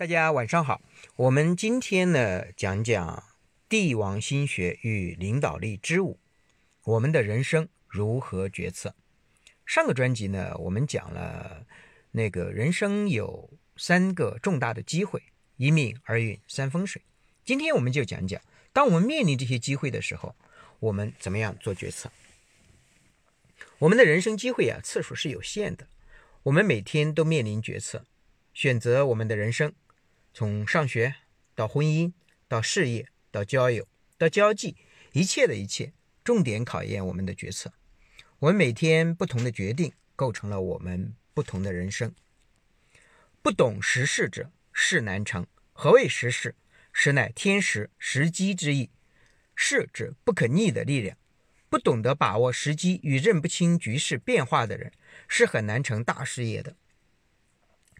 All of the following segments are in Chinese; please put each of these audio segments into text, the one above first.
大家晚上好，我们今天呢讲讲帝王心学与领导力之五，我们的人生如何决策？上个专辑呢，我们讲了那个人生有三个重大的机会，一命二运三风水。今天我们就讲讲，当我们面临这些机会的时候，我们怎么样做决策？我们的人生机会啊，次数是有限的，我们每天都面临决策，选择我们的人生。从上学到婚姻，到事业，到交友，到交际，一切的一切，重点考验我们的决策。我们每天不同的决定，构成了我们不同的人生。不懂时事者，事难成。何谓时事？时乃天时、时机之意。事指不可逆的力量。不懂得把握时机与认不清局势变化的人，是很难成大事业的。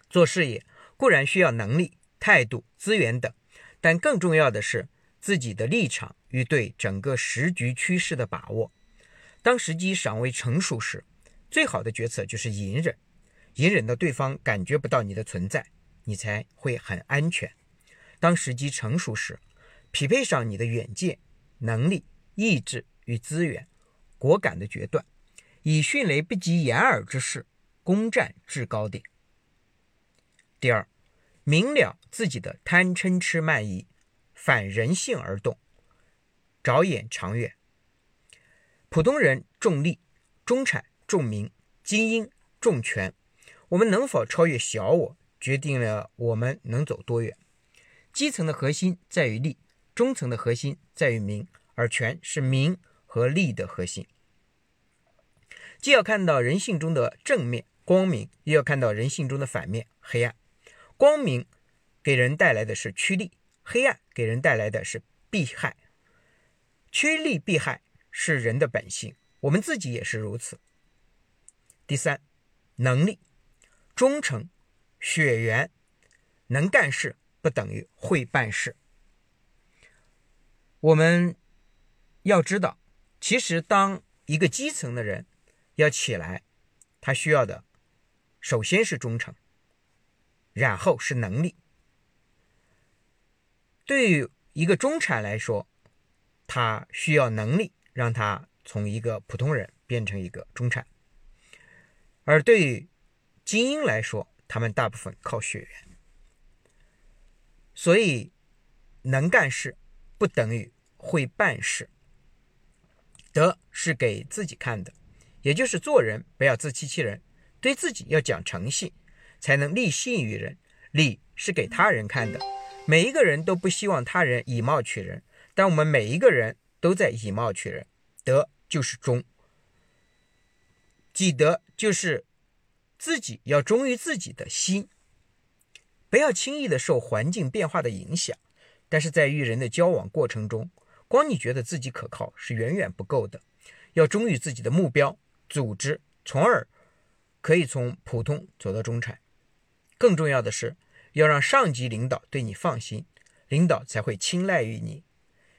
做事业固然需要能力。态度、资源等，但更重要的是自己的立场与对整个时局趋势的把握。当时机尚未成熟时，最好的决策就是隐忍，隐忍到对方感觉不到你的存在，你才会很安全。当时机成熟时，匹配上你的远见、能力、意志与资源，果敢的决断，以迅雷不及掩耳之势攻占制高点。第二。明了自己的贪嗔痴慢疑，反人性而动，着眼长远。普通人重利，中产重名，精英重权。我们能否超越小我，决定了我们能走多远。基层的核心在于利，中层的核心在于名，而权是名和利的核心。既要看到人性中的正面光明，又要看到人性中的反面黑暗。光明给人带来的是趋利，黑暗给人带来的是避害。趋利避害是人的本性，我们自己也是如此。第三，能力、忠诚、血缘、能干事不等于会办事。我们要知道，其实当一个基层的人要起来，他需要的首先是忠诚。然后是能力。对于一个中产来说，他需要能力让他从一个普通人变成一个中产；而对于精英来说，他们大部分靠血缘。所以，能干事不等于会办事。德是给自己看的，也就是做人不要自欺欺人，对自己要讲诚信。才能立信于人，礼是给他人看的。每一个人都不希望他人以貌取人，但我们每一个人都在以貌取人。德就是忠，己德就是自己要忠于自己的心，不要轻易的受环境变化的影响。但是在与人的交往过程中，光你觉得自己可靠是远远不够的，要忠于自己的目标、组织，从而可以从普通走到中产。更重要的是，要让上级领导对你放心，领导才会青睐于你。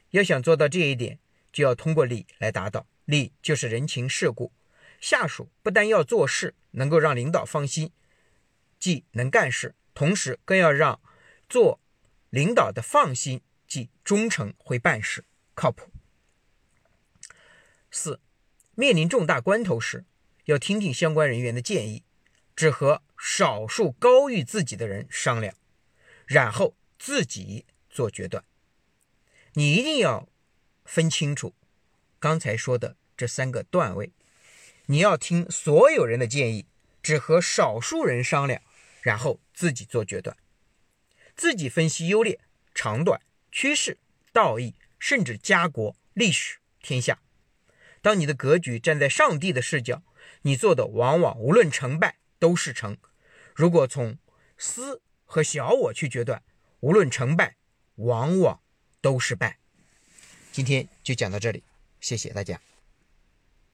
要想做到这一点，就要通过礼来达到。礼就是人情世故。下属不但要做事能够让领导放心，即能干事，同时更要让做领导的放心，即忠诚会办事，靠谱。四，面临重大关头时，要听听相关人员的建议。只和少数高于自己的人商量，然后自己做决断。你一定要分清楚刚才说的这三个段位。你要听所有人的建议，只和少数人商量，然后自己做决断。自己分析优劣、长短、趋势、道义，甚至家国、历史、天下。当你的格局站在上帝的视角，你做的往往无论成败。都是成。如果从私和小我去决断，无论成败，往往都是败。今天就讲到这里，谢谢大家。